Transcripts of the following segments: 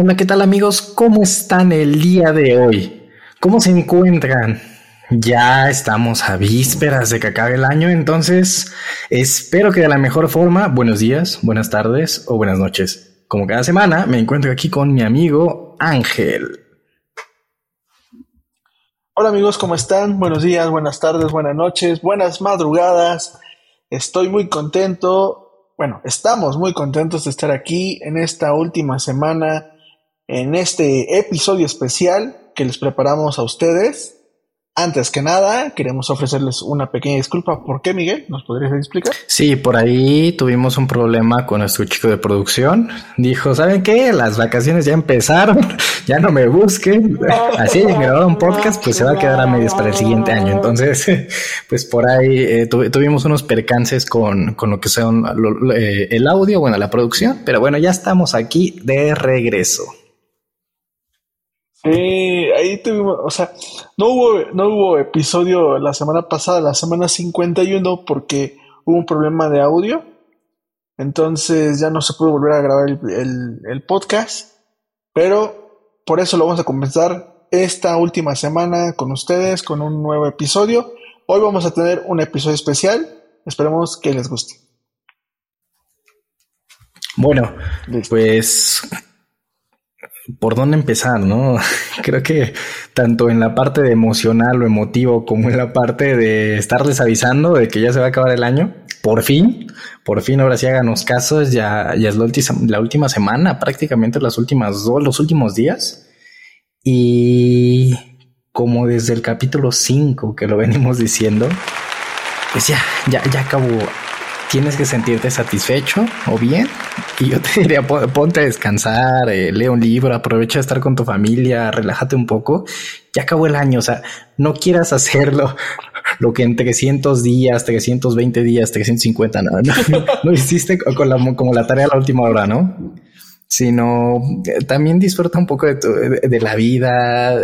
Hola, ¿qué tal amigos? ¿Cómo están el día de hoy? ¿Cómo se encuentran? Ya estamos a vísperas de que acabe el año, entonces espero que de la mejor forma, buenos días, buenas tardes o buenas noches. Como cada semana, me encuentro aquí con mi amigo Ángel. Hola amigos, ¿cómo están? Buenos días, buenas tardes, buenas noches, buenas madrugadas. Estoy muy contento, bueno, estamos muy contentos de estar aquí en esta última semana en este episodio especial que les preparamos a ustedes. Antes que nada, queremos ofrecerles una pequeña disculpa. ¿Por qué, Miguel? ¿Nos podrías explicar? Sí, por ahí tuvimos un problema con nuestro chico de producción. Dijo, ¿saben qué? Las vacaciones ya empezaron, ya no me busquen. Así en grabar un podcast, pues se va a quedar a medias para el siguiente año. Entonces, pues por ahí eh, tuvimos unos percances con, con lo que son eh, el audio, bueno, la producción. Pero bueno, ya estamos aquí de regreso. Sí, ahí tuvimos, o sea, no hubo, no hubo episodio la semana pasada, la semana 51, porque hubo un problema de audio. Entonces ya no se pudo volver a grabar el, el podcast. Pero por eso lo vamos a comenzar esta última semana con ustedes, con un nuevo episodio. Hoy vamos a tener un episodio especial. Esperemos que les guste. Bueno, pues por dónde empezar, ¿no? Creo que tanto en la parte de emocional o emotivo como en la parte de estarles avisando de que ya se va a acabar el año, por fin, por fin ahora sí háganos casos, ya, ya es la, la última semana, prácticamente las últimas dos, los últimos días. Y como desde el capítulo 5 que lo venimos diciendo, pues ya, ya, ya acabó, tienes que sentirte satisfecho o bien. Y yo te diría, ponte a descansar, eh, lee un libro, aprovecha de estar con tu familia, relájate un poco. Ya acabó el año, o sea, no quieras hacerlo lo que en 300 días, 320 días, 350, no, no, no hiciste con la, como la tarea a la última hora, ¿no? Sino eh, también disfruta un poco de, tu, de la vida,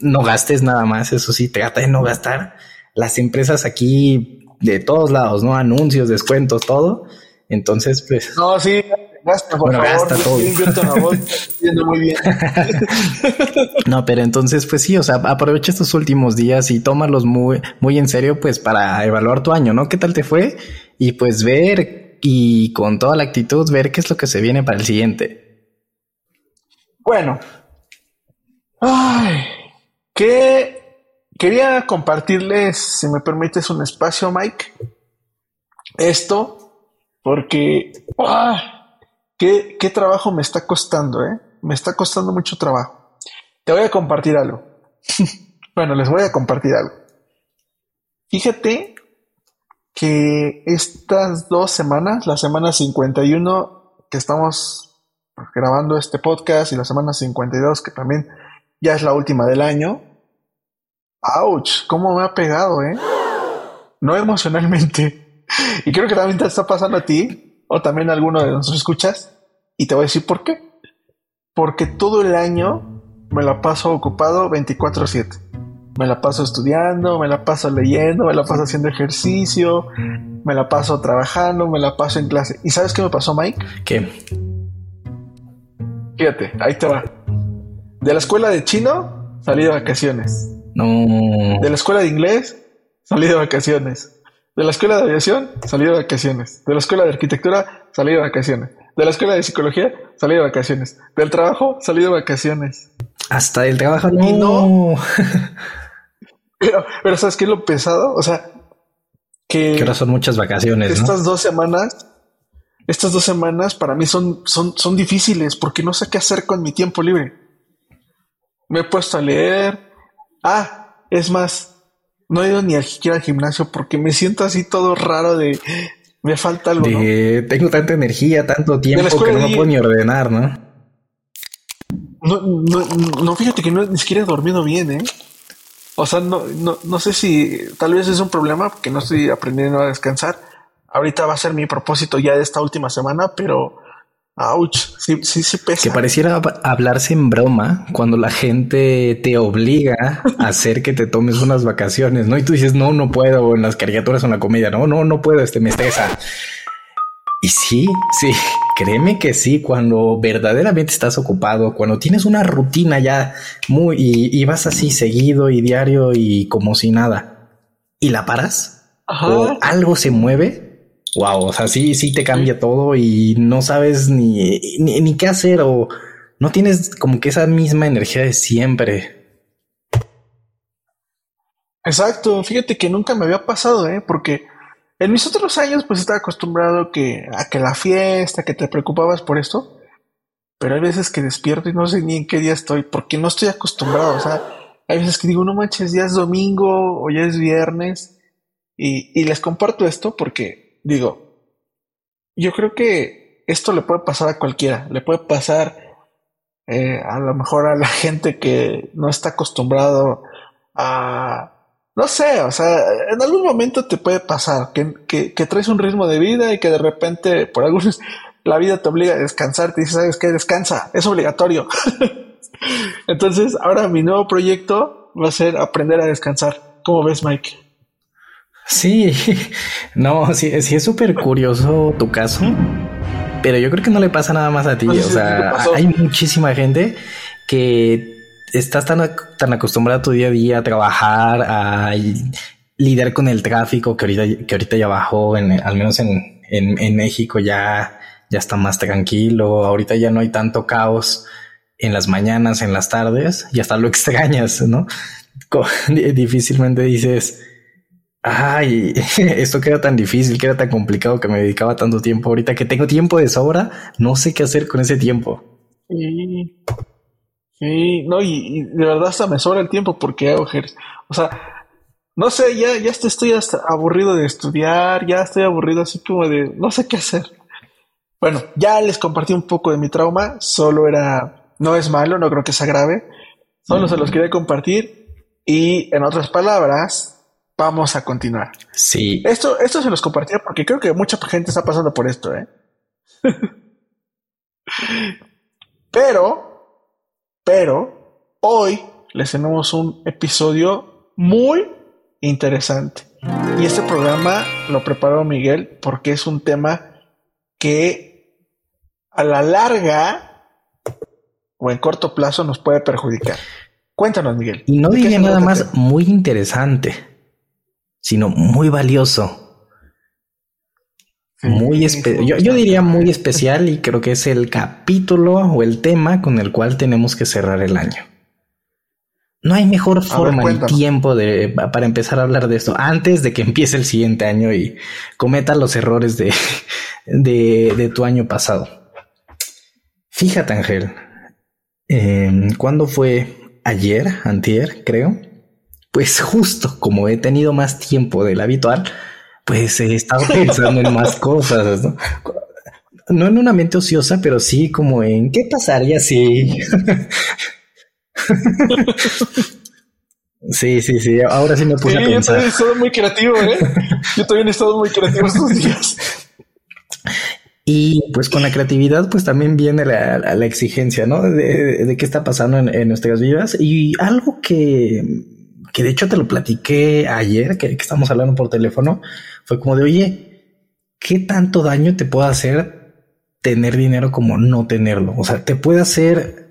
no gastes nada más, eso sí, trata de no gastar. Las empresas aquí de todos lados, ¿no? Anuncios, descuentos, todo. Entonces, pues. No, sí, gasta, por favor. Gasta todo. muy bien. no, pero entonces, pues sí, o sea, aprovecha estos últimos días y tómalos muy, muy en serio, pues para evaluar tu año, ¿no? ¿Qué tal te fue? Y pues ver y con toda la actitud ver qué es lo que se viene para el siguiente. Bueno. Ay, qué Quería compartirles, si me permites, un espacio, Mike. Esto, porque ¡ah! ¿qué, qué trabajo me está costando, ¿eh? Me está costando mucho trabajo. Te voy a compartir algo. bueno, les voy a compartir algo. Fíjate que estas dos semanas, la semana 51 que estamos grabando este podcast y la semana 52 que también ya es la última del año, Ouch, cómo me ha pegado, ¿eh? No emocionalmente. Y creo que también te está pasando a ti, o también a alguno de nosotros escuchas, y te voy a decir por qué. Porque todo el año me la paso ocupado 24/7. Me la paso estudiando, me la paso leyendo, me la paso haciendo ejercicio, me la paso trabajando, me la paso en clase. ¿Y sabes qué me pasó, Mike? ¿Qué? Fíjate, ahí te va. De la escuela de chino salí de vacaciones. No. De la escuela de inglés, salí de vacaciones. De la escuela de aviación, salí de vacaciones. De la escuela de arquitectura, salí de vacaciones. De la escuela de psicología, salí de vacaciones. Del trabajo, salí de vacaciones. Hasta el trabajo, no. Y no. pero, pero, ¿sabes qué es lo pesado? O sea, que. Que ahora son muchas vacaciones. Estas dos semanas, estas dos semanas para mí son, son, son difíciles porque no sé qué hacer con mi tiempo libre. Me he puesto a leer, Ah, es más, no he ido ni siquiera al gimnasio porque me siento así todo raro de me falta algo. Tengo tanta energía, tanto tiempo que no me puedo ni ordenar, ¿no? No, no, no, fíjate que no, ni siquiera he dormido bien, ¿eh? O sea, no, no, no sé si tal vez es un problema porque no estoy aprendiendo a descansar. Ahorita va a ser mi propósito ya de esta última semana, pero Ouch, sí, sí, sí pesa. Que pareciera hablarse en broma cuando la gente te obliga a hacer que te tomes unas vacaciones, ¿no? Y tú dices, no, no puedo, en las caricaturas o en la comedia, no, no, no puedo, este me estresa. Y sí, sí, créeme que sí, cuando verdaderamente estás ocupado, cuando tienes una rutina ya muy y, vas así seguido y diario y como si nada, y la paras, o algo se mueve, wow, o sea, sí, sí te cambia todo y no sabes ni, ni, ni qué hacer o no tienes como que esa misma energía de siempre. Exacto, fíjate que nunca me había pasado, ¿eh? Porque en mis otros años, pues estaba acostumbrado que, a que la fiesta, que te preocupabas por esto, pero hay veces que despierto y no sé ni en qué día estoy, porque no estoy acostumbrado. O sea, hay veces que digo, no manches, ya es domingo o ya es viernes, y, les comparto esto porque digo, yo creo que esto le puede pasar a cualquiera, le puede pasar eh, a lo mejor a la gente que no está acostumbrado a no sé, o sea, en algún momento te puede pasar que, que, traes un ritmo de vida y que de repente, por algunos, la vida te obliga a descansar, te dice, ¿sabes qué? Descansa, es obligatorio. Entonces, ahora mi nuevo proyecto va a ser aprender a descansar. ¿Cómo ves, Mike? Sí, no, sí, sí es súper curioso tu caso, pero yo creo que no le pasa nada más a ti. o sea, hay muchísima gente que estás tan, tan acostumbrado a tu día a día a trabajar, a lidiar con el tráfico que ahorita, que ahorita ya bajó, en, al menos en, en, México ya, ya está más tranquilo. Ahorita ya no hay tanto caos en las mañanas, en las tardes y hasta lo extrañas, ¿no? Difícilmente dices, ay, esto queda tan difícil, queda tan complicado que me dedicaba tanto tiempo. Ahorita que tengo tiempo de sobra, no sé qué hacer con ese tiempo. Sí, no, y, de verdad hasta me sobra el tiempo porque hago ejercicio. O sea, no sé, ya, ya estoy hasta aburrido de estudiar, ya estoy aburrido así como de no sé qué hacer. Bueno, ya les compartí un poco de mi trauma, solo era, no es malo, no creo que sea grave, solo se los quería compartir y en otras palabras, vamos a continuar. Sí. Esto, esto se los compartía porque creo que mucha gente está pasando por esto, ¿eh? Pero pero hoy les tenemos un episodio muy interesante. Y este programa lo preparó Miguel porque es un tema que a la larga o en corto plazo nos puede perjudicar. Cuéntanos, Miguel. Y no diría nada más muy interesante, sino muy valioso. Muy yo, yo, diría muy especial y creo que es el capítulo o el tema con el cual tenemos que cerrar el año. No hay mejor forma ni tiempo de, para empezar a hablar de esto antes de que empiece el siguiente año y cometa los errores de, de, tu año pasado. Fíjate, Ángel, eh, ¿cuándo fue? Ayer, antier, creo. Pues justo como he tenido más tiempo del habitual, pues he estado pensando en más cosas, ¿no? No en una mente ociosa, pero sí como en qué pasaría si. sí, sí, sí. Ahora sí me puse a pensar. Yo también he estado muy creativo, ¿eh? Yo también he estado muy creativo estos días. Y pues con la creatividad, pues también viene la, la exigencia, ¿no? De, de, qué está pasando en, en nuestras vidas. Y algo que, que de hecho te lo platiqué ayer, que, que estamos hablando por teléfono, fue como de, oye, ¿qué tanto daño te puede hacer tener dinero como no tenerlo? O sea, te puede hacer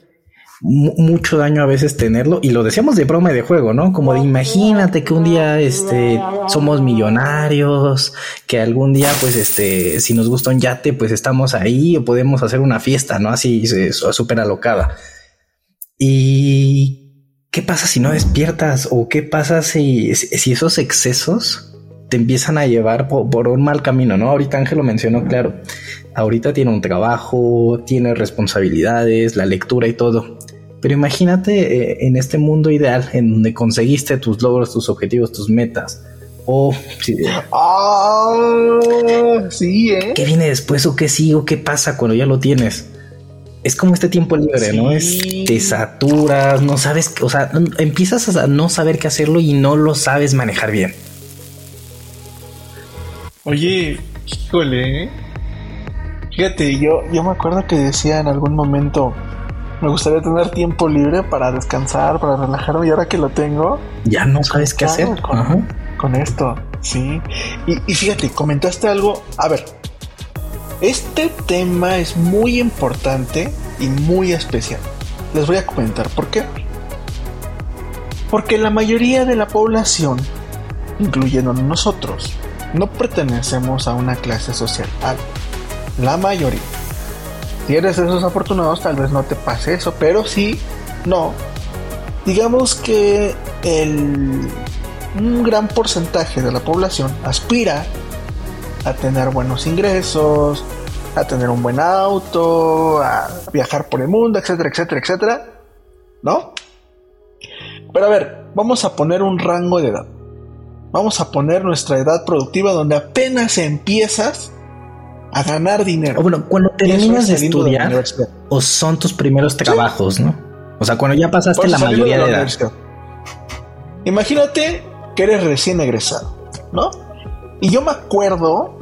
mucho daño a veces tenerlo y lo decíamos de broma y de juego, ¿no? Como de imagínate que un día este somos millonarios, que algún día pues este si nos gusta un yate pues estamos ahí o podemos hacer una fiesta, ¿no? Así súper alocada. Y ¿qué pasa si no despiertas o qué pasa si, si esos excesos te empiezan a llevar por, un mal camino, ¿no? Ahorita Ángel lo mencionó, claro. Ahorita tiene un trabajo, tiene responsabilidades, la lectura y todo. Pero imagínate eh, en este mundo ideal en donde conseguiste tus logros, tus objetivos, tus metas. O ah, sí, ¿eh? ¿Qué viene después o qué sigue o qué pasa cuando ya lo tienes? Es como este tiempo libre, ¿no? Es te saturas, no sabes, o sea, empiezas a no saber qué hacerlo y no lo sabes manejar bien. Oye, híjole. ¿eh? Fíjate, yo, yo me acuerdo que decía en algún momento, me gustaría tener tiempo libre para descansar, para relajarme, y ahora que lo tengo... Ya no sabes qué hacer con, con, esto, sí. Y, y fíjate, comentaste algo, a ver, Este tema es muy importante y muy especial. Les voy a comentar por qué. Porque la mayoría de la población, incluyendo nosotros, no pertenecemos a una clase social alta. La mayoría. Si eres de esos afortunados, tal vez no te pase eso, pero si no, digamos que el, un gran porcentaje de la población aspira a tener buenos ingresos, a tener un buen auto, a viajar por el mundo, etcétera, etcétera, etcétera. ¿No? Pero a ver, vamos a poner un rango de edad. Vamos a poner nuestra edad productiva donde apenas empiezas a ganar dinero. O bueno, cuando terminas de estudiar, o son tus primeros trabajos, ¿no? O sea, cuando ya pasaste la mayoría de, edad. Imagínate que eres recién egresado, ¿no? Y yo me acuerdo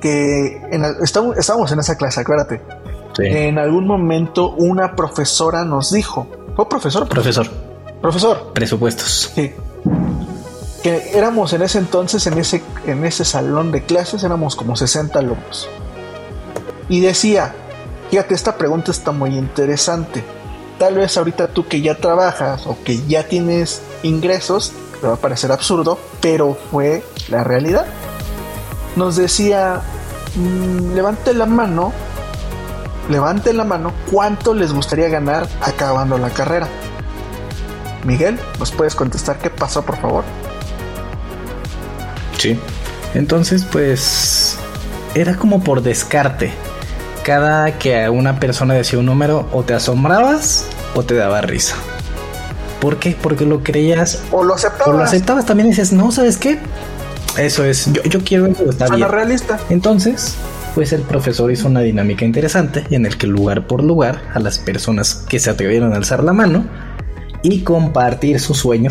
que en, estábamos, en esa clase, acuérdate. En algún momento una profesora nos dijo, ¿fue profesor? Profesor. Profesor. Presupuestos. Sí. Que éramos en ese entonces, en ese, en ese salón de clases, éramos como 60 alumnos. Y decía, fíjate, esta pregunta está muy interesante. Tal vez ahorita tú que ya trabajas o que ya tienes ingresos, te va a parecer absurdo, pero fue la realidad nos decía, mm, levante la mano, levante la mano, ¿cuánto les gustaría ganar acabando la carrera? Miguel, ¿nos puedes contestar qué pasó, por favor? Sí. Entonces, pues, era como por descarte. Cada que una persona decía un número, o te asombrabas o te daba risa. ¿Por qué? Porque lo creías. O lo aceptabas. O lo aceptabas. También dices, no, ¿sabes qué? Eso es, yo, yo quiero eso, está bien. realista. Entonces, pues el profesor hizo una dinámica interesante en el que lugar por lugar a las personas que se atrevieron a alzar la mano y compartir su sueño,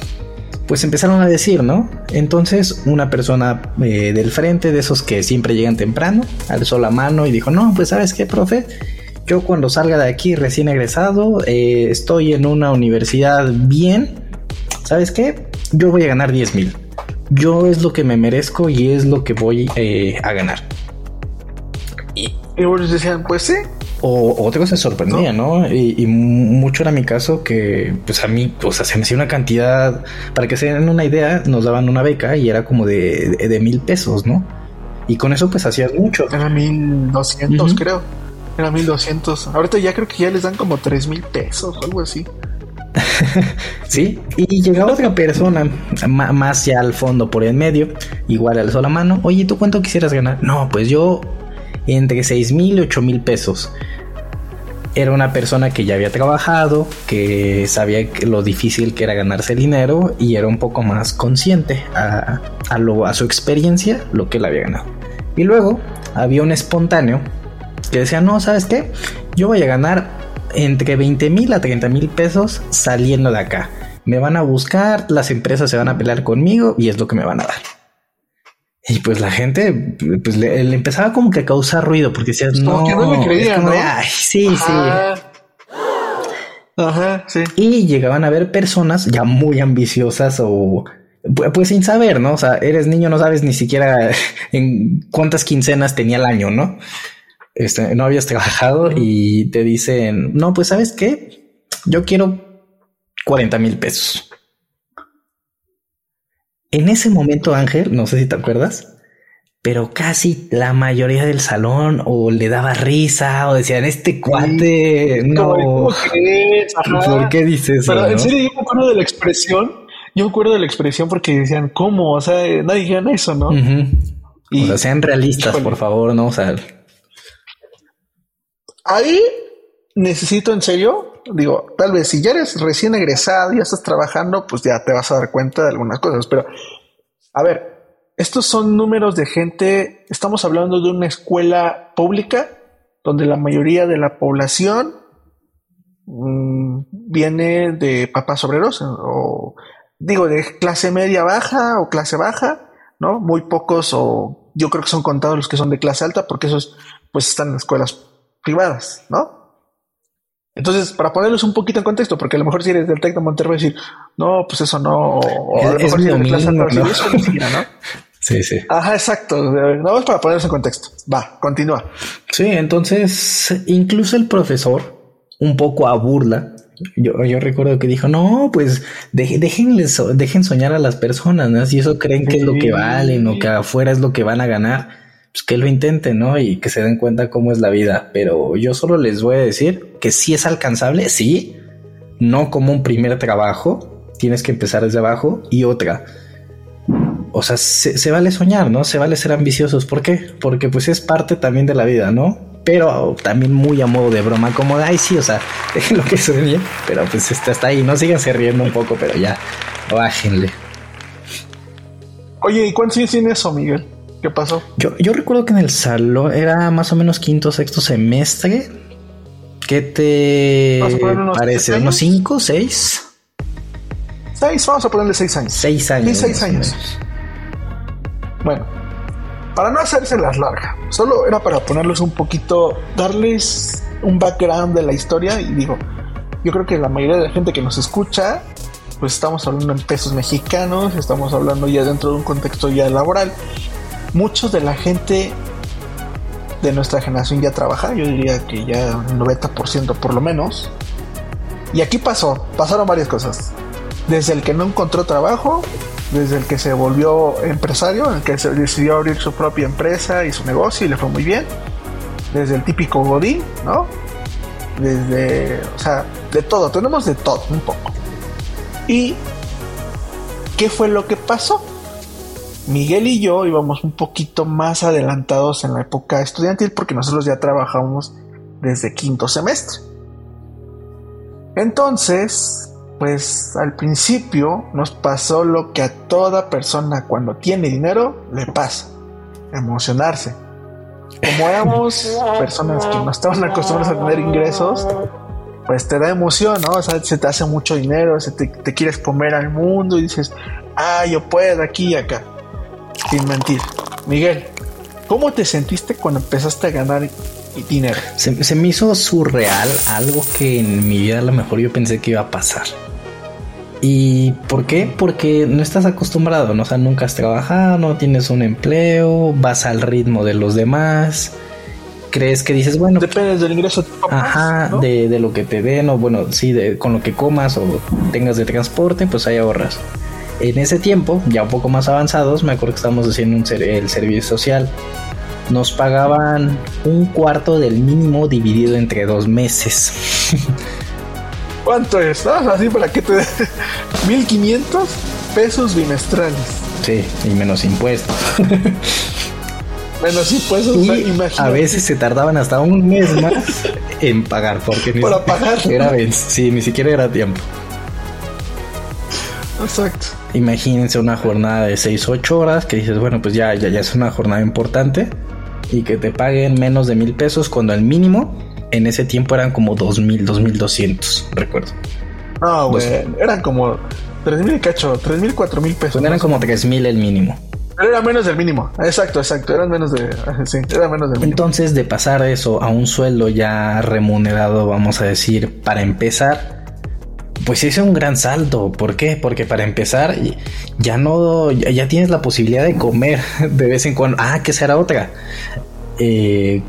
pues empezaron a decir, ¿no? Entonces una persona eh, del frente, de esos que siempre llegan temprano, alzó la mano y dijo, no, pues sabes qué, profe, yo cuando salga de aquí recién egresado, eh, estoy en una universidad bien, ¿sabes qué? Yo voy a ganar 10 mil yo es lo que me merezco y es lo que voy eh, a ganar. Y, ellos decían, pues sí. O otra cosa sorprendía, ¿no? Y, mucho era mi caso que, pues a mí, o sea, se me hacía una cantidad, para que se den una idea, nos daban una beca y era como de, de, mil pesos, ¿no? Y con eso pues hacías mucho. Era mil doscientos, creo. Era mil doscientos. Ahorita ya creo que ya les dan como tres mil pesos o algo así. sí, y llegaba otra persona más ya al fondo por el medio, igual alzó la mano. Oye, ¿tú cuánto quisieras ganar? No, pues yo entre 6 mil y 8 mil pesos. Era una persona que ya había trabajado, que sabía lo difícil que era ganarse dinero y era un poco más consciente a, lo, a su experiencia lo que él había ganado. Y luego había un espontáneo que decía, no, ¿sabes qué? Yo voy a ganar entre 20 mil a 30 mil pesos saliendo de acá. Me van a buscar, las empresas se van a pelear conmigo y es lo que me van a dar. Y pues la gente pues le, empezaba como que a causar ruido porque decías, no, que no me creían, ¿no? sí, sí. Ajá, sí. Y llegaban a ver personas ya muy ambiciosas o pues sin saber, ¿no? O sea, eres niño, no sabes ni siquiera en cuántas quincenas tenía el año, ¿no? Este, no habías trabajado y te dicen, no, pues sabes qué, yo quiero 40 mil pesos. En ese momento, Ángel, no sé si te acuerdas, pero casi la mayoría del salón o le daba risa o decían, este cuate, no, ¿por qué dices eso? en serio, yo me acuerdo de la expresión, yo me acuerdo de la expresión porque decían, ¿cómo? O sea, nadie dijeron eso, ¿no? y, o sea, sean realistas, por favor, ¿no? O sea, Ahí necesito en serio, digo, tal vez si ya eres recién egresado y ya estás trabajando, pues ya te vas a dar cuenta de algunas cosas, pero a ver, estos son números de gente, estamos hablando de una escuela pública donde la mayoría de la población mm, viene de papás obreros o digo de clase media baja o clase baja, ¿no? Muy pocos o yo creo que son contados los que son de clase alta porque esos pues están en escuelas privadas, ¿no? Entonces, para ponerlos un poquito en contexto, porque a lo mejor si eres del Tec de Monterrey, decir, no, pues eso no, o a lo mejor si eres de clase ¿no? eso ¿no? Sí, sí. Ajá, exacto. Vamos para ponerse en contexto. Va, continúa. Sí, entonces incluso el profesor, un poco a burla, yo, yo recuerdo que dijo, no, pues déjenles, dejen soñar a las personas, ¿no? Si eso creen que es lo que valen o que afuera es lo que van a ganar, pues que lo intenten, ¿no? Y que se den cuenta cómo es la vida. Pero yo solo les voy a decir que sí es alcanzable, sí, no como un primer trabajo, tienes que empezar desde abajo y otra. O sea, se, vale soñar, ¿no? Se vale ser ambiciosos. ¿Por qué? Porque pues es parte también de la vida, ¿no? pero también muy a modo de broma, como de, ay, sí, o sea, lo que sueñe, pero pues está, está ahí, no síganse riendo un poco, pero ya, bájenle. Oye, ¿y cuántos años tiene eso, Miguel? ¿Qué pasó? Yo, yo recuerdo que en el salón era más o menos quinto sexto semestre. ¿Qué te parece? ¿Unos cinco, seis? Seis, vamos a ponerle seis años. Seis años. Sí, seis años. Bueno, para no hacerse las largas, solo era para ponerles un poquito, darles un background de la historia y digo, yo creo que la mayoría de la gente que nos escucha, pues estamos hablando en pesos mexicanos, estamos hablando ya dentro de un contexto ya laboral. Muchos de la gente de nuestra generación ya trabaja, yo diría que ya el 90% por lo menos. Y aquí pasó, pasaron varias cosas. Desde el que no encontró trabajo, desde el que se volvió empresario, el que se decidió abrir su propia empresa y su negocio y le fue muy bien, desde el típico Godín, ¿no? Desde, o sea, de todo, tenemos de todo un poco. ¿Y qué fue lo que pasó? Miguel y yo íbamos un poquito más adelantados en la época estudiantil porque nosotros ya trabajamos desde quinto semestre. Entonces, pues al principio nos pasó lo que a toda persona cuando tiene dinero le pasa, emocionarse. Como éramos personas que no estaban acostumbradas a tener ingresos, pues te da emoción, ¿no? O sea, se te hace mucho dinero, se te, quieres comer al mundo y dices, ah, yo puedo aquí y acá. Sin mentir. Miguel, ¿cómo te sentiste cuando empezaste a ganar dinero? Se, se me hizo surreal, algo que en mi vida a lo mejor yo pensé que iba a pasar. ¿Y por qué? Porque no estás acostumbrado, ¿no? O sea, nunca has trabajado, no tienes un empleo, vas al ritmo de los demás. Crees que dices, bueno. Depende del ingreso. ajá, de, lo que te den, o bueno, sí, de, con lo que comas o tengas de transporte, pues ahí ahorras. En ese tiempo, ya un poco más avanzados, me acuerdo que estábamos haciendo un el servicio social. Nos pagaban un cuarto del mínimo dividido entre dos meses. ¿Cuánto es? Así para que te 1500 pesos bimestrales. Sí, y menos impuestos. menos impuestos, A veces se tardaban hasta un mes más en pagar, porque ni para pagar. Era, sí, ni siquiera era tiempo. Exacto. Imagínense una jornada de 6, 8 horas que dices, bueno, pues ya, ya, ya es una jornada importante y que te paguen menos de mil pesos cuando el mínimo en ese tiempo eran como 2000, 2200, recuerdo. Ah, güey, eran como 3000 cacho, 3000, 4000 pesos. Pues eran como 3000 el mínimo. Pero era menos del mínimo. Exacto, exacto. Eran menos de. Sí, era menos del mínimo. Entonces, de pasar eso a un sueldo ya remunerado, vamos a decir, para empezar, pues hice un gran salto. ¿Por qué? Porque para empezar, ya no. Ya, tienes la posibilidad de comer de vez en cuando. Ah, que será otra. Eh,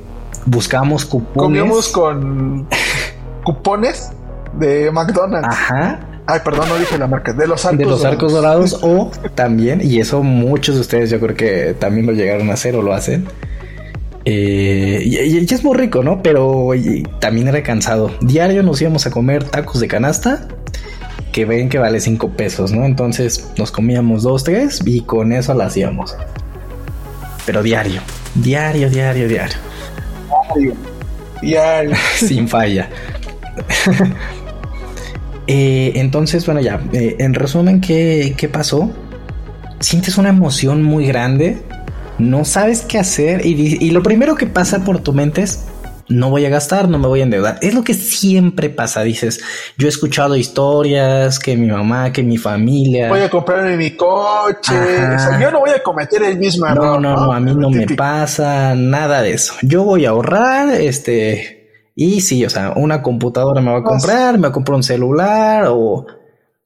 buscamos cupones. Comíamos con cupones de McDonald's. Ajá. Ay, perdón, no dije la marca. De los arcos De los arcos dorados. o también, y eso muchos de ustedes yo creo que también lo llegaron a hacer o lo hacen. Eh, y, es muy rico, ¿no? Pero también era cansado. Diario nos íbamos a comer tacos de canasta que ven que vale 5 pesos, ¿no? Entonces nos comíamos dos, tres y con eso la hacíamos. Pero diario, diario, diario, diario. Sin falla. Eh, entonces, bueno, ya, eh, en resumen, ¿qué, ¿qué pasó? Sientes una emoción muy grande, no sabes qué hacer y, y lo primero que pasa por tu mente es, no voy a gastar, no me voy a endeudar. Es lo que siempre pasa, dices. Yo he escuchado historias que mi mamá, que mi familia. Voy a comprarme mi coche. yo no voy a cometer el mismo error. No, no, no, a mí no me pasa nada de eso. Yo voy a ahorrar, este. Y sí, o sea, una computadora me va a comprar, me va a comprar un celular o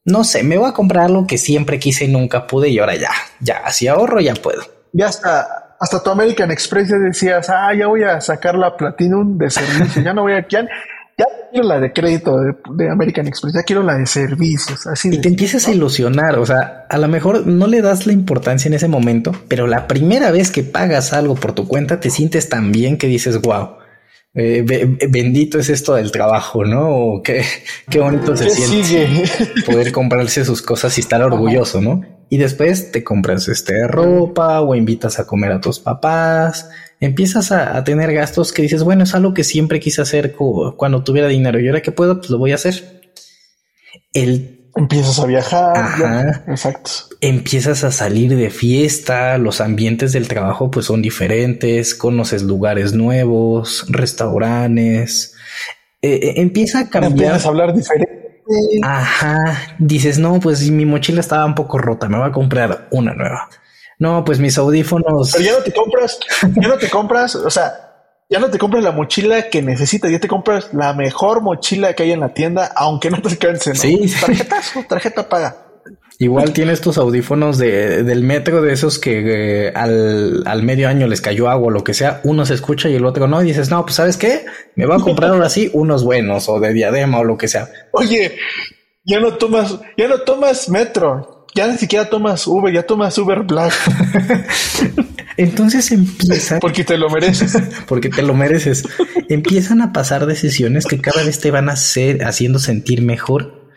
no sé, me voy a comprar lo que siempre quise y nunca pude y ahora ya, ya, si ahorro ya puedo. ya hasta, hasta tu American Express ya decías, ah, ya voy a sacar la Platinum de servicio, ya no voy a, ya, ya quiero la de crédito de, American Express, ya quiero la de servicios, así. Y te empiezas a ilusionar, o sea, a lo mejor no le das la importancia en ese momento, pero la primera vez que pagas algo por tu cuenta te sientes tan bien que dices, wow. Eh, bendito es esto del trabajo, ¿no? qué, qué bonito se siente poder comprarse sus cosas y estar orgulloso, ¿no? Y después te compras este ropa o invitas a comer a tus papás empiezas a, tener gastos que dices, bueno, es algo que siempre quise hacer cuando tuviera dinero y ahora que puedo, pues lo voy a hacer. El Empiezas a viajar. exacto. Empiezas a salir de fiesta, los ambientes del trabajo pues son diferentes, conoces lugares nuevos, restaurantes. Eh, eh, empieza a cambiar. Empiezas a hablar diferente. Ajá. Dices, no, pues mi mochila estaba un poco rota, me voy a comprar una nueva. No, pues mis audífonos. Pero ya no te compras, ya no te compras, o sea, ya no te compras la mochila que necesitas, ya te compras la mejor mochila que hay en la tienda, aunque no te alcance. ¿no? Sí. Tarjetazo, tarjeta paga. Igual tienes tus audífonos de, del metro de esos que eh, al, al, medio año les cayó agua o lo que sea, uno se escucha y el otro no, y dices, no, pues sabes qué, me voy a comprar ahora sí unos buenos o de diadema o lo que sea. Oye, ya no tomas, ya no tomas metro, ya ni siquiera tomas Uber, ya tomas Uber Black. Entonces empieza. Porque te lo mereces. porque te lo mereces. Empiezan a pasar decisiones que cada vez te van a hacer haciendo sentir mejor.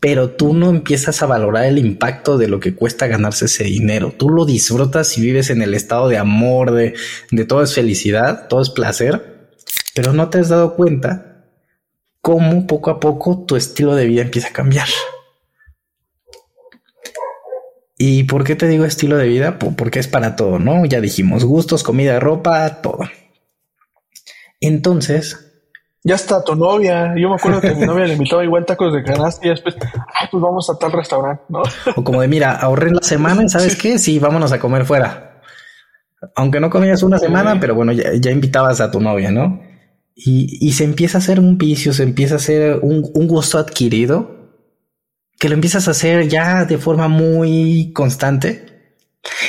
Pero tú no empiezas a valorar el impacto de lo que cuesta ganarse ese dinero. Tú lo disfrutas y vives en el estado de amor, de, de todo es felicidad, todo es placer. Pero no te has dado cuenta cómo poco a poco tu estilo de vida empieza a cambiar. ¿Y por qué te digo estilo de vida? Porque es para todo, ¿no? Ya dijimos gustos, comida, ropa, todo. Entonces. Ya está tu novia. Yo me acuerdo que mi novia le invitaba igual tacos de canasta y después, ay, pues vamos a tal restaurante, ¿no? O como de, mira, ahorré la semana y ¿sabes qué? Sí, vámonos a comer fuera. Aunque no comías una semana, pero bueno, ya, invitabas a tu novia, ¿no? Y, se empieza a hacer un vicio, se empieza a hacer un, un gusto adquirido que lo empiezas a hacer ya de forma muy constante.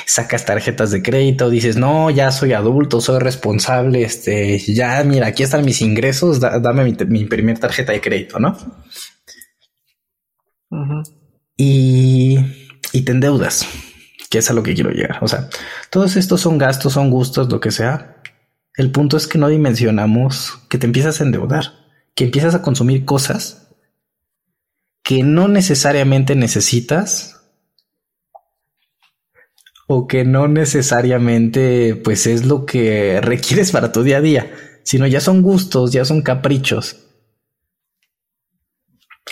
Sacas tarjetas de crédito, dices, no, ya soy adulto, soy responsable, este, ya, mira, aquí están mis ingresos, dame mi, primer tarjeta de crédito, ¿no? y, y te endeudas, que es a lo que quiero llegar. O sea, todos estos son gastos, son gustos, lo que sea. El punto es que no dimensionamos que te empiezas a endeudar, que empiezas a consumir cosas que no necesariamente necesitas o que no necesariamente pues es lo que requieres para tu día a día, sino ya son gustos, ya son caprichos.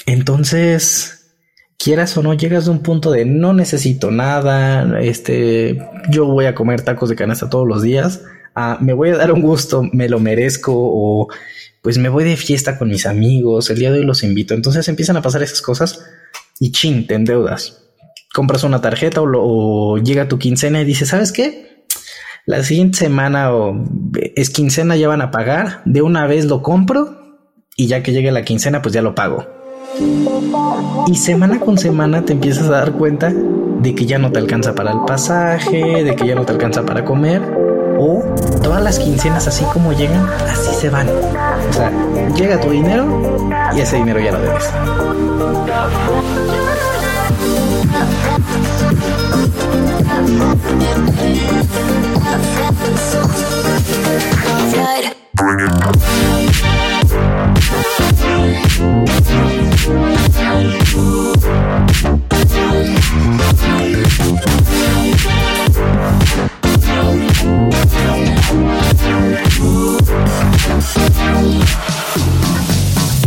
Entonces, quieras o no, llegas a un punto de no necesito nada, este, yo voy a comer tacos de canasta todos los días, ah, me voy a dar un gusto, me lo merezco o pues me voy de fiesta con mis amigos, el día de hoy los invito. Entonces empiezan a pasar esas cosas y chin, te endeudas. Compras una tarjeta o, llega tu quincena y dices, ¿sabes qué? La siguiente semana o es quincena, ya van a pagar. De una vez lo compro y ya que llegue la quincena, pues ya lo pago. Y semana con semana te empiezas a dar cuenta de que ya no te alcanza para el pasaje, de que ya no te alcanza para comer o todas las quincenas así como llegan, así se van. O sea, llega tu dinero y ese dinero ya lo debes.